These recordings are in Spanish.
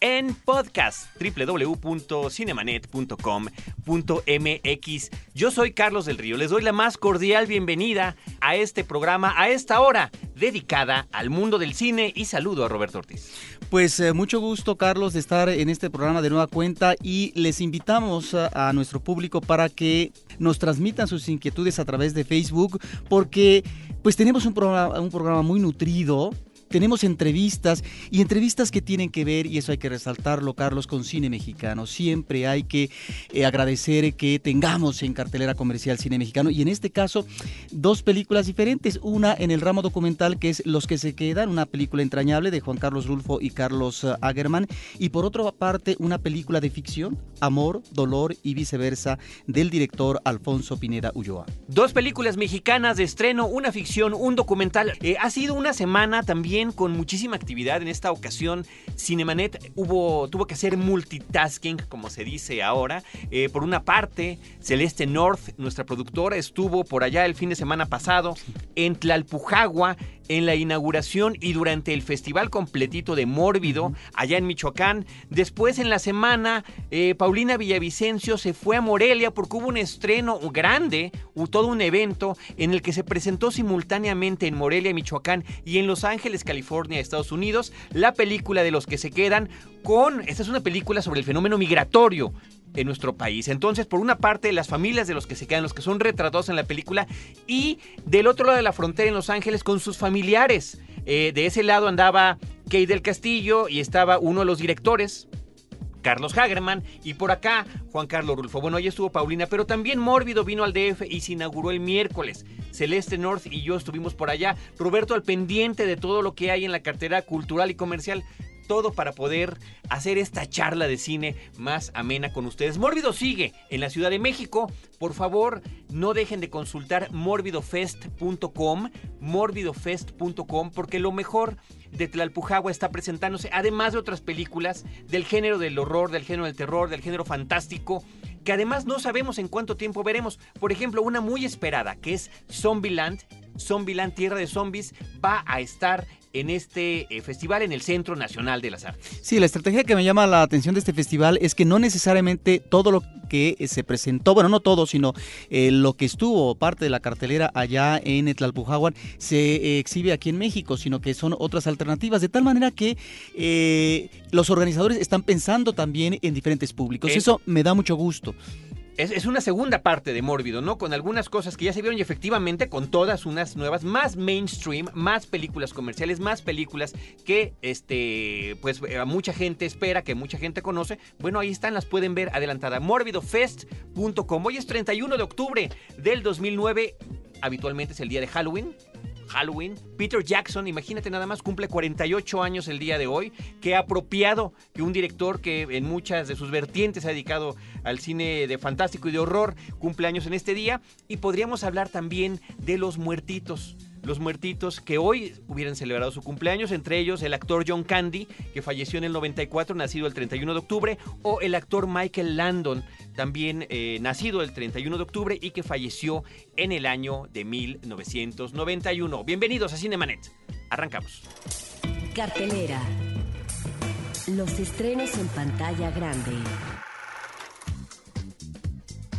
en podcast www.cinemanet.com.mx. Yo soy Carlos del Río, les doy la más cordial bienvenida a este programa a esta hora dedicada al mundo del cine y saludo a Roberto Ortiz. Pues eh, mucho gusto Carlos de estar en este programa de nueva cuenta y les invitamos a, a nuestro público para que nos transmitan sus inquietudes a través de Facebook porque pues tenemos un programa, un programa muy nutrido tenemos entrevistas y entrevistas que tienen que ver, y eso hay que resaltarlo, Carlos, con cine mexicano. Siempre hay que eh, agradecer que tengamos en cartelera comercial cine mexicano y en este caso dos películas diferentes. Una en el ramo documental que es Los que se quedan, una película entrañable de Juan Carlos Rulfo y Carlos uh, Agerman. Y por otra parte, una película de ficción, Amor, Dolor y viceversa, del director Alfonso Pineda Ulloa. Dos películas mexicanas de estreno, una ficción, un documental. Eh, ha sido una semana también con muchísima actividad. En esta ocasión, Cinemanet hubo, tuvo que hacer multitasking, como se dice ahora. Eh, por una parte, Celeste North, nuestra productora, estuvo por allá el fin de semana pasado en Tlalpujagua en la inauguración y durante el festival completito de Mórbido, allá en Michoacán. Después en la semana, eh, Paulina Villavicencio se fue a Morelia porque hubo un estreno grande, todo un evento en el que se presentó simultáneamente en Morelia, Michoacán y en Los Ángeles, California, Estados Unidos, la película de los que se quedan con, esta es una película sobre el fenómeno migratorio en nuestro país. Entonces, por una parte, las familias de los que se quedan, los que son retratados en la película, y del otro lado de la frontera en Los Ángeles con sus familiares. Eh, de ese lado andaba Kay del Castillo y estaba uno de los directores, Carlos Hagerman, y por acá Juan Carlos Rulfo. Bueno, ahí estuvo Paulina, pero también Mórbido vino al DF y se inauguró el miércoles. Celeste North y yo estuvimos por allá. Roberto al pendiente de todo lo que hay en la cartera cultural y comercial todo para poder hacer esta charla de cine más amena con ustedes. Mórbido sigue en la Ciudad de México. Por favor, no dejen de consultar morbidofest.com, morbidofest.com, porque lo mejor de Tlalpujagua está presentándose, además de otras películas del género del horror, del género del terror, del género fantástico, que además no sabemos en cuánto tiempo veremos. Por ejemplo, una muy esperada, que es Zombieland, Zombieland Tierra de Zombies, va a estar en este eh, festival en el Centro Nacional de las Artes. Sí, la estrategia que me llama la atención de este festival es que no necesariamente todo lo que eh, se presentó, bueno, no todo, sino eh, lo que estuvo parte de la cartelera allá en Tlalpujahuan se exhibe aquí en México, sino que son otras alternativas, de tal manera que eh, los organizadores están pensando también en diferentes públicos. Es- Eso me da mucho gusto. Es, es una segunda parte de Mórbido, ¿no? Con algunas cosas que ya se vieron y efectivamente con todas unas nuevas, más mainstream, más películas comerciales, más películas que este, pues a mucha gente espera, que mucha gente conoce. Bueno, ahí están, las pueden ver adelantada. Morbidofest.com. Hoy es 31 de octubre del 2009. Habitualmente es el día de Halloween. Halloween. Peter Jackson, imagínate nada más, cumple 48 años el día de hoy. Qué apropiado que un director que en muchas de sus vertientes se ha dedicado al cine de fantástico y de horror cumple años en este día. Y podríamos hablar también de los muertitos. Los muertitos que hoy hubieran celebrado su cumpleaños, entre ellos el actor John Candy, que falleció en el 94, nacido el 31 de octubre, o el actor Michael Landon, también eh, nacido el 31 de octubre y que falleció en el año de 1991. Bienvenidos a Cinemanet. Arrancamos. Cartelera. Los estrenos en pantalla grande.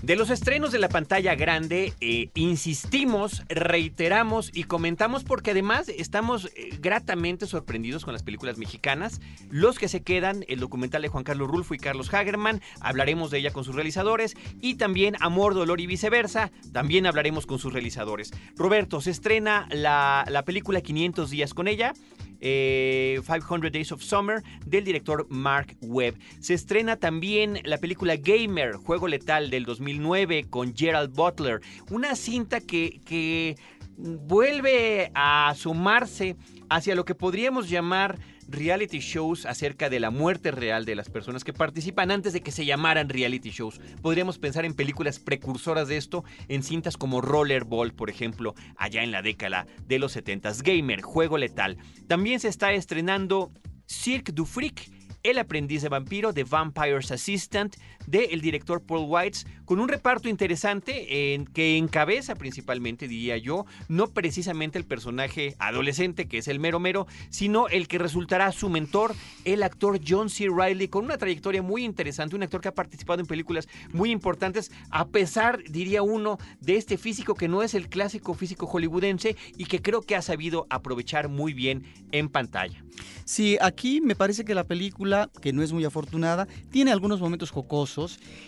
De los estrenos de la pantalla grande, eh, insistimos, reiteramos y comentamos porque además estamos eh, gratamente sorprendidos con las películas mexicanas. Los que se quedan, el documental de Juan Carlos Rulfo y Carlos Hagerman, hablaremos de ella con sus realizadores y también Amor, Dolor y viceversa, también hablaremos con sus realizadores. Roberto, se estrena la, la película 500 días con ella. Eh, 500 Days of Summer del director Mark Webb. Se estrena también la película Gamer, Juego Letal del 2009 con Gerald Butler. Una cinta que, que vuelve a sumarse hacia lo que podríamos llamar reality shows acerca de la muerte real de las personas que participan antes de que se llamaran reality shows. Podríamos pensar en películas precursoras de esto, en cintas como Rollerball, por ejemplo, allá en la década de los 70s. Gamer, Juego Letal. También se está estrenando Cirque du Freak el aprendiz de vampiro, The Vampire's Assistant, del director Paul Whites, con un reparto interesante en, que encabeza principalmente, diría yo, no precisamente el personaje adolescente que es el mero mero, sino el que resultará su mentor, el actor John C. Riley, con una trayectoria muy interesante, un actor que ha participado en películas muy importantes, a pesar, diría uno, de este físico que no es el clásico físico hollywoodense y que creo que ha sabido aprovechar muy bien en pantalla. Sí, aquí me parece que la película, que no es muy afortunada, tiene algunos momentos jocosos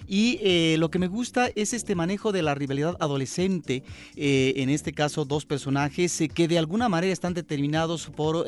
y eh, lo que me gusta es este manejo de la rivalidad adolescente, eh, en este caso dos personajes eh, que de alguna manera están determinados por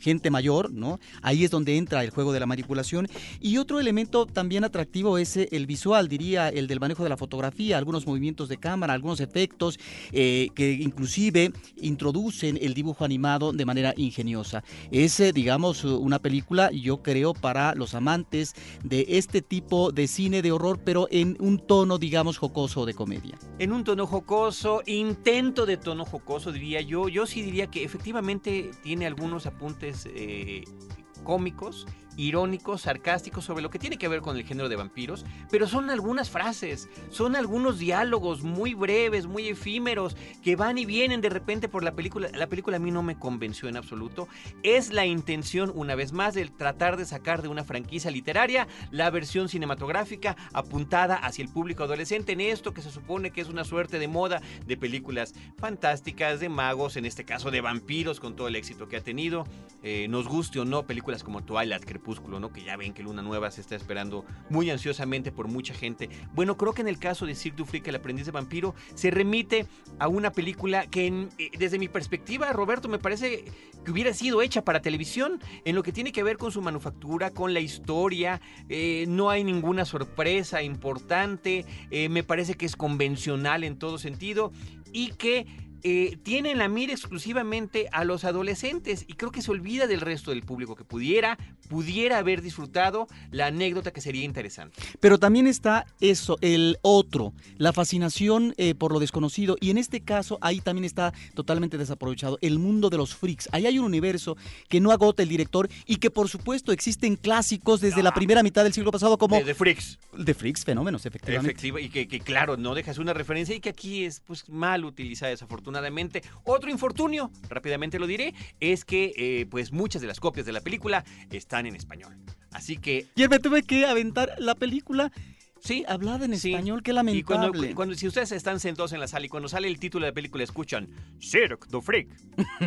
gente mayor, ¿no? Ahí es donde entra el juego de la manipulación y otro elemento también atractivo es el visual, diría, el del manejo de la fotografía, algunos movimientos de cámara, algunos efectos que inclusive introducen el dibujo animado de manera ingeniosa. Es, digamos, una película, yo creo, para los amantes de este tipo de cine de horror, pero en un tono, digamos, jocoso de comedia. En un tono jocoso, intento de tono jocoso, diría yo. Yo sí diría que efectivamente tiene algunos apuntes eh, cómicos irónicos, sarcásticos sobre lo que tiene que ver con el género de vampiros, pero son algunas frases, son algunos diálogos muy breves, muy efímeros, que van y vienen de repente por la película. La película a mí no me convenció en absoluto. Es la intención, una vez más, de tratar de sacar de una franquicia literaria la versión cinematográfica apuntada hacia el público adolescente en esto que se supone que es una suerte de moda de películas fantásticas, de magos, en este caso de vampiros, con todo el éxito que ha tenido. Eh, nos guste o no, películas como Twilight, ¿no? Que ya ven que Luna Nueva se está esperando muy ansiosamente por mucha gente. Bueno, creo que en el caso de Cirque du Freak, el aprendiz de vampiro, se remite a una película que eh, desde mi perspectiva, Roberto, me parece que hubiera sido hecha para televisión, en lo que tiene que ver con su manufactura, con la historia, eh, no hay ninguna sorpresa importante, eh, me parece que es convencional en todo sentido y que eh, tiene en la mira exclusivamente a los adolescentes y creo que se olvida del resto del público que pudiera, pudiera haber disfrutado la anécdota que sería interesante. Pero también está eso, el otro, la fascinación eh, por lo desconocido y en este caso ahí también está totalmente desaprovechado el mundo de los freaks. Ahí hay un universo que no agota el director y que por supuesto existen clásicos desde la ah. primera mitad del siglo pasado como... De, Freaks. De Freaks, fenómenos, efectivamente. Efectiva, y que, que, claro, no dejas una referencia y que aquí es pues mal utilizada desafortunadamente otro infortunio, rápidamente lo diré, es que eh, pues muchas de las copias de la película están en español. Así que... Y me tuve que aventar la película Sí, hablada en español, qué lamentable. Y cuando, si ustedes están sentados en la sala y cuando sale el título de la película escuchan Cirque du Freak,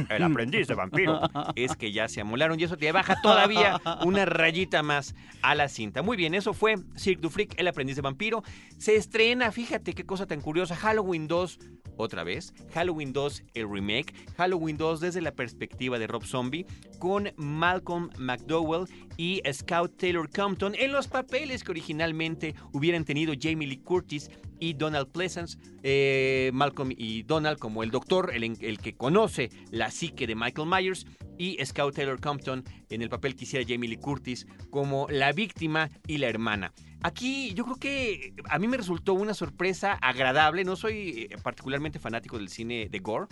el aprendiz de vampiro, es que ya se amolaron y eso te baja todavía una rayita más a la cinta. Muy bien, eso fue Cirque du Freak, el aprendiz de vampiro. Se estrena, fíjate qué cosa tan curiosa, Halloween 2 otra vez, Halloween 2 el remake, Halloween 2 desde la perspectiva de Rob Zombie, con Malcolm McDowell y Scout Taylor Compton en los papeles que originalmente hubieran tenido Jamie Lee Curtis y Donald Pleasance, eh, Malcolm y Donald como el doctor, el, que conoce la psique de Michael Myers, y Scout Taylor Compton en el papel que hiciera Jamie Lee Curtis como la víctima y la hermana. Aquí yo creo que a mí me resultó una sorpresa agradable, no soy eh, particularmente fanático del cine de gore,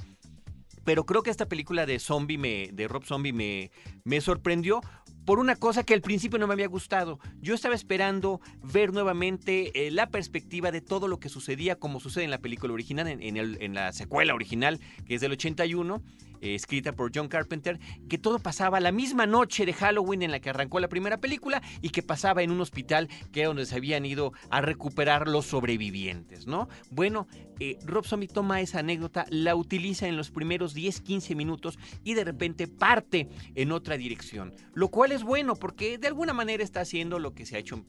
pero creo que esta película de zombie me, de Rob Zombie me sorprendió por una cosa que al principio no me había gustado. Yo estaba esperando ver nuevamente eh, la perspectiva de todo lo que sucedía como sucede en la película original, en, en la secuela original, que es del 81, eh, escrita por John Carpenter, que todo pasaba la misma noche de Halloween en la que arrancó la primera película y que pasaba en un hospital que era donde se habían ido a recuperar los sobrevivientes, ¿no? Bueno, eh, Rob Zombie toma esa anécdota, la utiliza en los primeros 10-15 minutos y de repente parte en otra dirección, lo cual es bueno porque de alguna manera está haciendo lo que se ha hecho en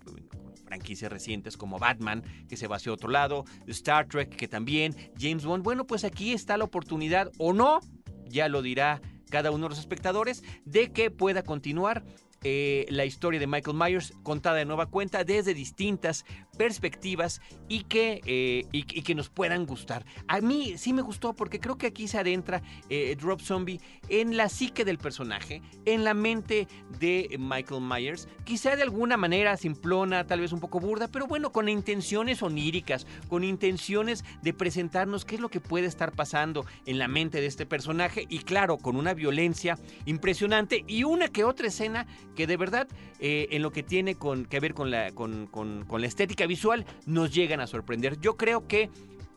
franquicias recientes como Batman, que se va hacia otro lado, Star Trek, que también, James Bond. Bueno, pues aquí está la oportunidad o no ya lo dirá cada uno de los espectadores, de que pueda continuar eh, la historia de Michael Myers contada de nueva cuenta desde distintas perspectivas y que, eh, y, que nos puedan gustar. A mí sí me gustó porque creo que aquí se adentra eh, Rob Zombie en la psique del personaje, en la mente de Michael Myers, quizá de alguna manera simplona, tal vez un poco burda, pero bueno, con intenciones oníricas, con intenciones de presentarnos qué es lo que puede estar pasando en la mente de este personaje y claro, con una violencia impresionante y una que otra escena que de verdad eh, en lo que tiene que ver con la, con, con la estética visual nos llegan a sorprender. Yo creo que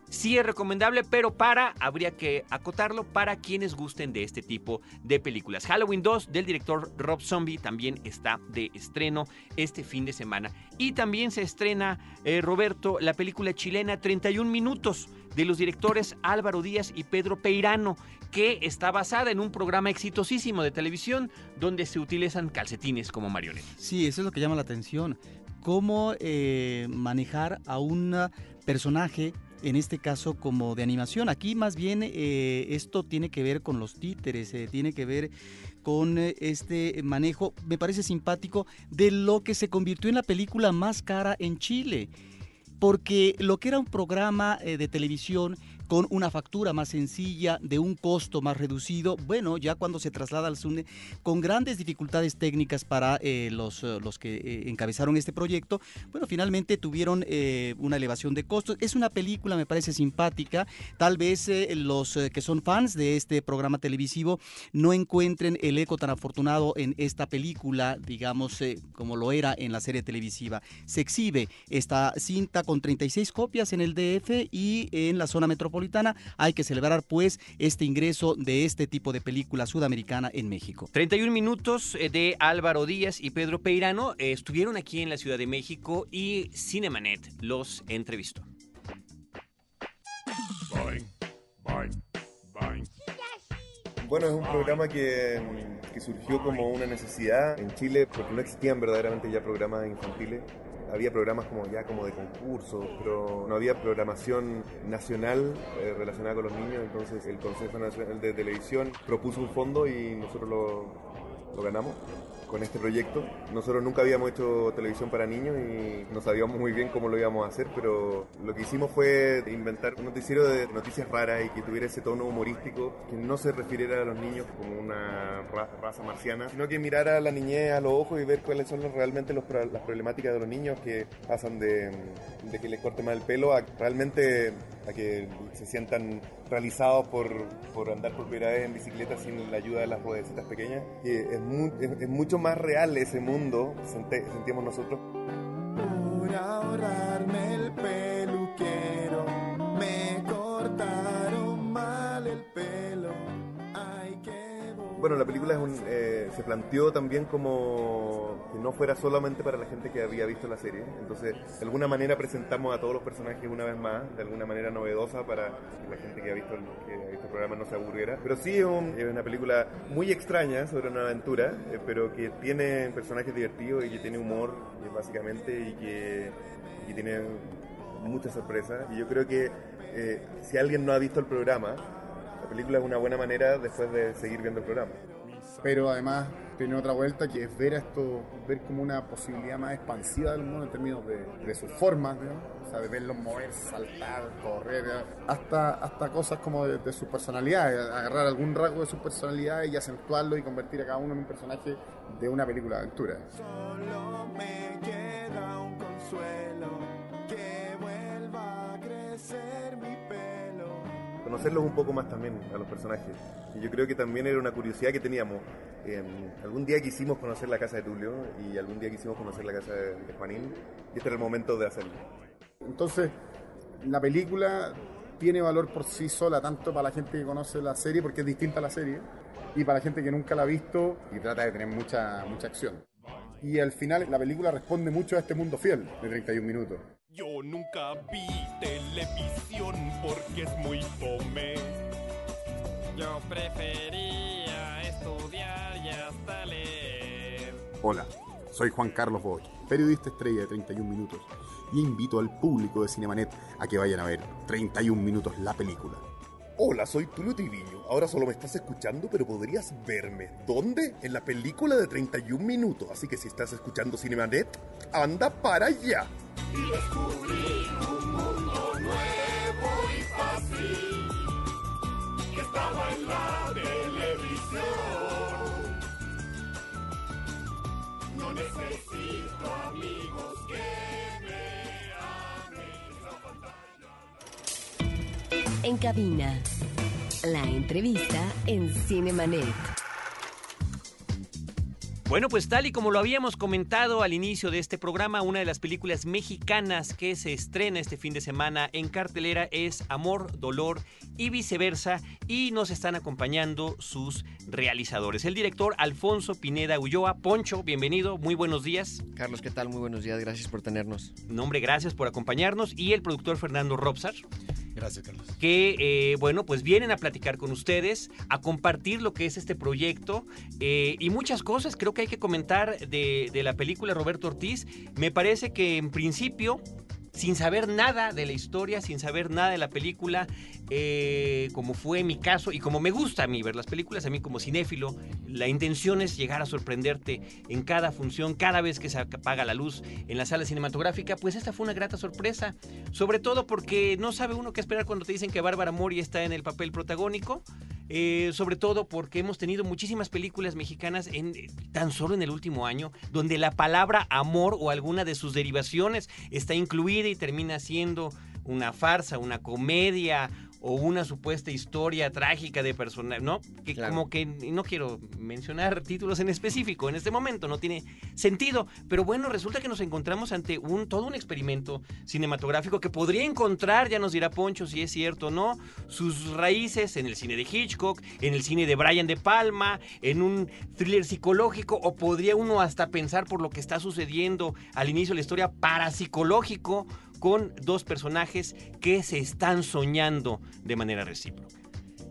sí es recomendable, pero para, habría que acotarlo para quienes gusten de este tipo de películas. Halloween 2 del director Rob Zombie también está de estreno este fin de semana. Y también se estrena, eh, Roberto, la película chilena 31 minutos de los directores Álvaro Díaz y Pedro Peirano, que está basada en un programa exitosísimo de televisión donde se utilizan calcetines como marionetas. Sí, eso es lo que llama la atención. Cómo eh, manejar a un personaje en este caso como de animación. Aquí más bien eh, esto tiene que ver con los títeres, eh, tiene que ver con este manejo, me parece simpático, de lo que se convirtió en la película más cara en Chile. Porque lo que era un programa de televisión con una factura más sencilla, de un costo más reducido. Bueno, ya cuando se traslada al SUNE, con grandes dificultades técnicas para eh, los, eh, los que eh, encabezaron este proyecto, bueno, finalmente tuvieron una elevación de costos. Es una película, me parece simpática. Tal vez los que son fans de este programa televisivo no encuentren el eco tan afortunado en esta película, digamos, como lo era en la serie televisiva. Se exhibe esta cinta con 36 copias en el DF y en la zona metropolitana hay que celebrar pues este ingreso de este tipo de película sudamericana en México. 31 minutos eh, de Álvaro Díaz y Pedro Peirano eh, estuvieron aquí en la Ciudad de México y Cinemanet los entrevistó. Bueno, es un programa que, que surgió como una necesidad en Chile porque no existían verdaderamente ya programas infantiles había programas como ya como de concursos, pero no había programación nacional eh, relacionada con los niños, entonces el Consejo Nacional de Televisión propuso un fondo y nosotros lo, lo ganamos con este proyecto. Nosotros nunca habíamos hecho televisión para niños y no sabíamos muy bien cómo lo íbamos a hacer, pero lo que hicimos fue inventar un noticiero de noticias raras y que tuviera ese tono humorístico, que no se refiriera a los niños como una raza marciana, sino que mirara a la niñez a los ojos y ver cuáles son realmente las problemáticas de los niños que pasan de, de que les corte mal el pelo a realmente a que se sientan realizados por, por andar por primera vez en bicicleta sin la ayuda de las ruedecitas pequeñas. Y es, es, mucho más real ese mundo, sentimos nosotros. Por ahorrarme el peluquero, me cortaron mal el pelo. Bueno, la película eh, se planteó también como que no fuera solamente para la gente que había visto la serie. Entonces, de alguna manera presentamos a todos los personajes una vez más, de alguna manera novedosa para que la gente que ha visto el, que el programa no se aburriera. Pero sí es, una película muy extraña sobre una aventura, eh, pero que tiene personajes divertidos y que tiene humor, eh, básicamente, y que, tiene muchas sorpresas. Y yo creo que si alguien no ha visto el programa, la película es una buena manera después de seguir viendo el programa. Pero además tiene otra vuelta que es ver esto, ver como una posibilidad más expansiva del mundo en términos de, sus formas, o sea, de verlos mover, saltar, correr, hasta, hasta cosas como de, de su personalidad, agarrar algún rasgo de su personalidad y acentuarlo y convertir a cada uno en un personaje de una película de aventura. Solo me queda un consuelo conocerlos un poco más también a los personajes. Y yo creo que también era una curiosidad que teníamos. algún día quisimos conocer la casa de Tulio y algún día quisimos conocer la casa de, Juanín y este era el momento de hacerlo. Entonces, la película tiene valor por sí sola, tanto para la gente que conoce la serie, porque es distinta a la serie, y para la gente que nunca la ha visto y trata de tener mucha, mucha acción. Y al final la película responde mucho a este mundo fiel de 31 minutos. Yo nunca vi televisión porque es muy fome. Yo prefería estudiar y hasta leer. Hola, soy Juan Carlos Boy, periodista estrella de 31 minutos, y invito al público de Cinemanet a que vayan a ver 31 minutos la película. Hola, soy Tulio Tiviño. Ahora solo me estás escuchando, pero podrías verme. ¿Dónde? En la película de 31 minutos. Así que si estás escuchando Cinemanet, anda para allá. En cabina, la entrevista en Cinemanet. Bueno, pues tal y como lo habíamos comentado al inicio de este programa, una de las películas mexicanas que se estrena este fin de semana en cartelera es Amor, Dolor y viceversa y nos están acompañando sus realizadores. El director Alfonso Pineda Ulloa. Poncho, bienvenido, muy buenos días. Carlos, ¿qué tal? Muy buenos días, gracias por tenernos. Nombre, gracias por acompañarnos. Y el productor Fernando Robsar. Gracias, Carlos. que, eh, bueno, pues vienen a platicar con ustedes, a compartir lo que es este proyecto eh, y muchas cosas creo que hay que comentar de, de la película Roberto Ortiz. Me parece que en principio sin saber nada de la historia, sin saber nada de la película, eh, como fue mi caso y como me gusta a mí ver las películas, a mí como cinéfilo, la intención es llegar a sorprenderte en cada función, cada vez que se apaga la luz en la sala cinematográfica, pues esta fue una grata sorpresa, sobre todo porque no sabe uno qué esperar cuando te dicen que Bárbara Mori está en el papel protagónico. Eh, sobre todo porque hemos tenido muchísimas películas mexicanas en tan solo en el último año donde la palabra amor o alguna de sus derivaciones está incluida y termina siendo una farsa, una comedia o una supuesta historia trágica de personajes, ¿no? Que Claro. como que no quiero mencionar títulos en específico en este momento, no tiene sentido, pero bueno, resulta que nos encontramos ante un todo un experimento cinematográfico que podría encontrar, ya nos dirá Poncho si es cierto o no, sus raíces en el cine de Hitchcock, en el cine de Brian De Palma, en un thriller psicológico o podría uno hasta pensar por lo que está sucediendo al inicio de la historia parapsicológico con dos personajes que se están soñando de manera recíproca.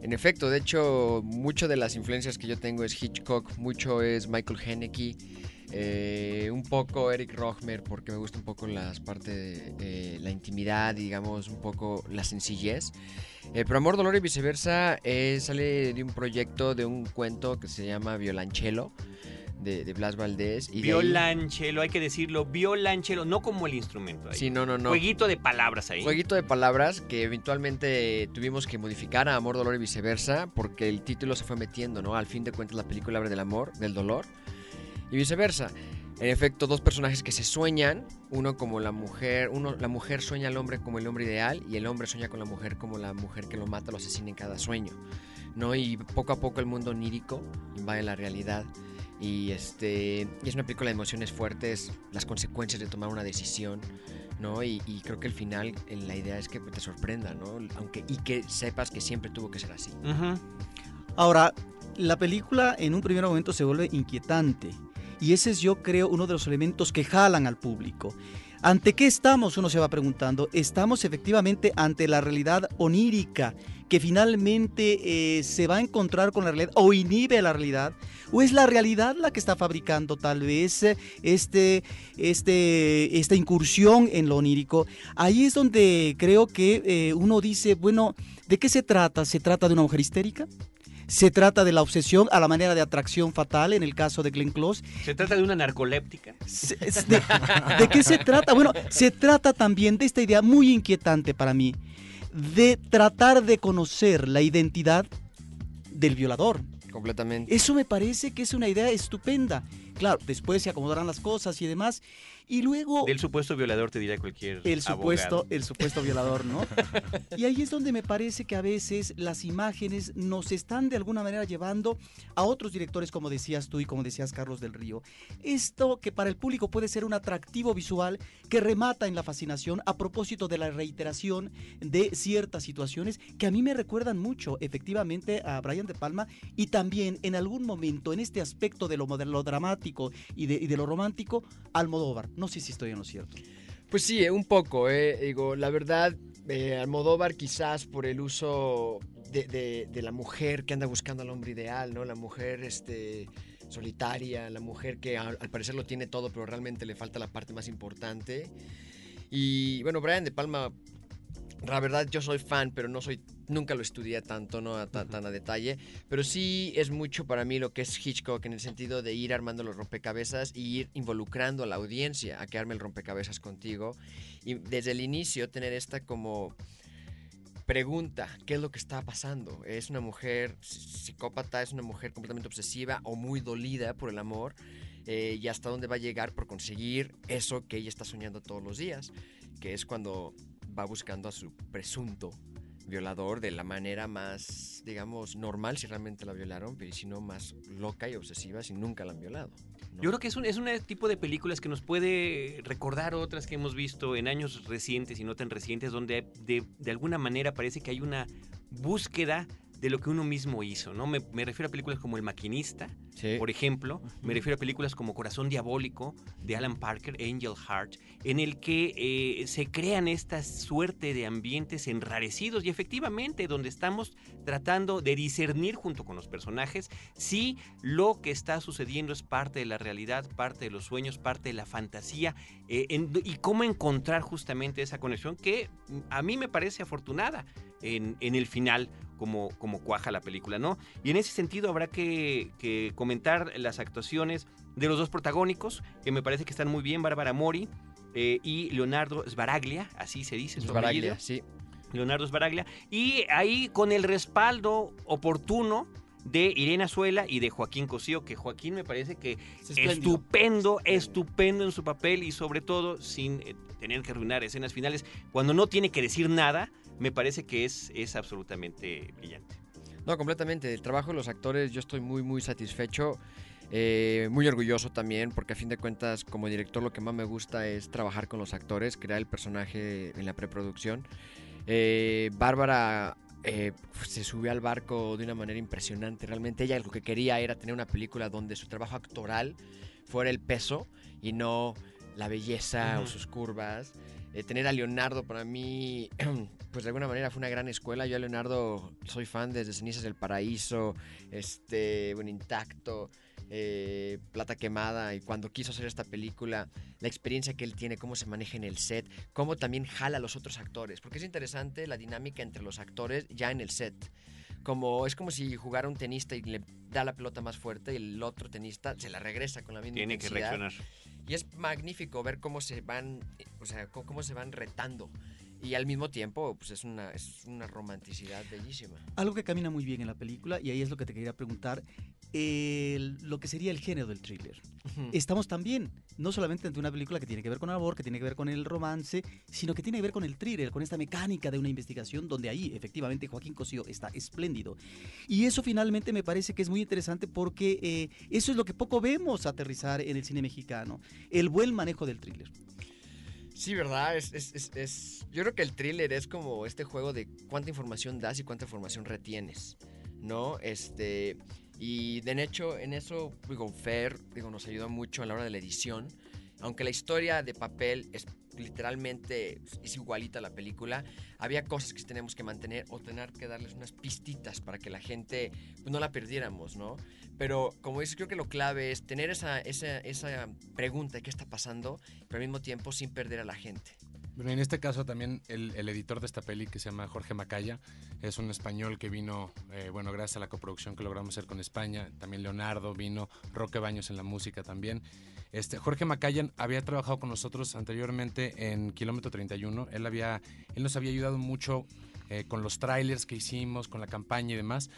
En efecto, de hecho, mucho de las influencias que yo tengo es Hitchcock, mucho es Michael Haneke, eh, un poco Eric Rohmer, porque me gusta un poco las partes de la intimidad, digamos, un poco la sencillez. Eh, pero Amor, Dolor y Viceversa eh, sale de un proyecto, de un cuento que se llama Violonchelo, de, de Blas Valdés. Y Violonchelo, hay que decirlo, violonchelo, no como el instrumento. Ahí. Sí, no, no, no. Jueguito de palabras ahí. Jueguito de palabras que eventualmente tuvimos que modificar a Amor, Dolor y Viceversa porque el título se fue metiendo, ¿no? Al fin de cuentas la película habla del amor, del dolor y viceversa. En efecto, dos personajes que se sueñan, uno como la mujer, uno la mujer sueña al hombre como el hombre ideal y el hombre sueña con la mujer como la mujer que lo mata, lo asesina en cada sueño, ¿no? Y poco a poco el mundo onírico invade la realidad. Y este es una película de emociones fuertes, las consecuencias de tomar una decisión, ¿no? Y, creo que el final, la idea es que te sorprenda, ¿no? Aunque, y que sepas que siempre tuvo que ser así. Ahora, la película en un primer momento se vuelve inquietante. Y ese es, yo creo, uno de los elementos que jalan al público. ¿Ante qué estamos? Uno se va preguntando. Estamos efectivamente ante la realidad onírica que finalmente eh, se va a encontrar con la realidad o inhibe la realidad. ¿O es la realidad la que está fabricando tal vez eh, este, este, esta incursión en lo onírico? Ahí es donde creo que eh, uno dice, bueno, ¿de qué se trata? ¿Se trata de una mujer histérica? Se trata de la obsesión a la manera de atracción fatal en el caso de Glenn Close. Se trata de una narcoléptica. Se- es ¿De, de qué se trata? Bueno, se trata también de esta idea muy inquietante para mí, de tratar de conocer la identidad del violador. Completamente. Eso me parece que es una idea estupenda. Claro, después se acomodarán las cosas y demás. Y luego Del supuesto violador te dirá cualquier el supuesto, abogado. el supuesto violador, ¿no? Y ahí es donde me parece que a veces las imágenes nos están de alguna manera llevando a otros directores, como decías tú y como decías Carlos del Río. Esto que para el público puede ser un atractivo visual que remata en la fascinación a propósito de la reiteración de ciertas situaciones que a mí me recuerdan mucho efectivamente a Brian De Palma y también en algún momento en este aspecto de lo, de lo dramático y de, y de lo romántico, Almodóvar. No sé si estoy en lo cierto. Pues sí, eh, un poco, eh. Digo, la verdad, eh, Almodóvar quizás por el uso de, de- la mujer que anda buscando al hombre ideal, ¿no? La mujer, este solitaria, la mujer que al, al parecer lo tiene todo, pero realmente le falta la parte más importante. Y bueno, Brian De Palma La verdad, yo soy fan, pero no soy, nunca lo estudié tanto, no a tan, tan a detalle. Pero sí es mucho para mí lo que es Hitchcock en el sentido de ir armando los rompecabezas y ir involucrando a la audiencia a que arme el rompecabezas contigo. Y desde el inicio tener esta como pregunta, ¿qué es lo que está pasando? ¿Es una mujer psicópata? ¿Es una mujer completamente obsesiva o muy dolida por el amor? Eh, y hasta dónde va a llegar por conseguir eso que ella está soñando todos los días, que es cuando va buscando a su presunto violador de la manera más, digamos, normal si realmente la violaron, pero si no más loca y obsesiva si nunca la han violado. Yo creo que es un, es un tipo de películas que nos puede recordar otras que hemos visto en años recientes y no tan recientes, donde de, de alguna manera parece que hay una búsqueda de lo que uno mismo hizo, ¿no? Me, me refiero a películas como El Maquinista, Sí. por ejemplo, me refiero a películas como Corazón Diabólico de Alan Parker, Angel Heart, en el que eh, se crean esta suerte de ambientes enrarecidos y efectivamente donde estamos tratando de discernir junto con los personajes si lo que está sucediendo es parte de la realidad, parte de los sueños, parte de la fantasía eh, en- y cómo encontrar justamente esa conexión que mm, a mí me parece afortunada en, en el final como, como cuaja la película, ¿no? Y en ese sentido habrá que, que comentar las actuaciones de los dos protagónicos, que me parece que están muy bien, Bárbara Mori eh, y Leonardo Sbaraglia, así se dice su Baraglia, apellido. sí. Leonardo Sbaraglia. Y ahí con el respaldo oportuno de Irene Azuela y de Joaquín Cosío, que Joaquín me parece que estupendo, estupendo en su papel y sobre todo sin eh, tener que arruinar escenas finales. Cuando no tiene que decir nada, me parece que es, es absolutamente brillante. No, completamente. El trabajo de los actores, yo estoy muy, muy satisfecho. eh, muy orgulloso también, porque a fin de cuentas, como director, lo que más me gusta es trabajar con los actores, crear el personaje en la preproducción. Eh, Bárbara eh, se subió al barco de una manera impresionante. Realmente ella lo que quería era tener una película donde su trabajo actoral fuera el peso y no la belleza o sus curvas. Eh, tener a Leonardo para mí, pues de alguna manera fue una gran escuela. Yo a Leonardo soy fan desde Cenizas del Paraíso, este, bueno, intacto, eh, Plata Quemada. Y cuando quiso hacer esta película, la experiencia que él tiene, cómo se maneja en el set, cómo también jala a los otros actores. Porque es interesante la dinámica entre los actores ya en el set. Como, es como si jugara un tenista y le da la pelota más fuerte y el otro tenista se la regresa con la misma Tiene que reaccionar. Y es magnífico ver cómo se van, eh, o sea, cómo, cómo se van retando. Y al mismo tiempo, pues es una, es una romanticidad bellísima. Algo que camina muy bien en la película, y ahí es lo que te quería preguntar, el- lo que sería el género del thriller. Estamos también, no solamente ante una película que tiene que ver con el amor, que tiene que ver con el romance, sino que tiene que ver con el thriller, con esta mecánica de una investigación donde ahí efectivamente Joaquín Cosío está espléndido. Y eso finalmente me parece que es muy interesante porque eh, eso es lo que poco vemos aterrizar en el cine mexicano, el buen manejo del thriller. Sí, ¿verdad? Es, es- es- Yo creo que el thriller es como este juego de cuánta información das y cuánta información retienes, ¿no? Este... Y de hecho, en eso, digo, Fer, digo, nos ayudó mucho a la hora de la edición. Aunque la historia de papel es literalmente es igualita la película, había cosas que tenemos que mantener o tener que darles unas pistitas para que la gente pues, no la perdiéramos, ¿no? Pero como dices, creo que lo clave es tener esa, esa, esa pregunta de qué está pasando, pero al mismo tiempo sin perder a la gente. Bueno, en este caso también el, el editor de esta peli, que se llama Jorge Macaya, es un español que vino, eh, bueno, gracias a la coproducción que logramos hacer con España, también Leonardo vino, Roque Baños en la música también. Este, Jorge Macaya había trabajado con nosotros anteriormente en Kilómetro 31, él, había, él nos había ayudado mucho eh, con los trailers que hicimos, con la campaña y demás.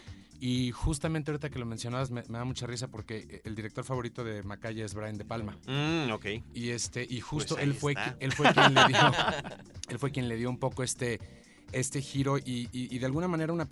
Y justamente ahorita que lo mencionabas me, me da mucha risa porque el director favorito de Macaya es Brian De Palma. Mm, ok. Y este y justo Pues ahí él fue él fue quien le dio él fue quien le dio un poco este este giro y, y- y de alguna manera una película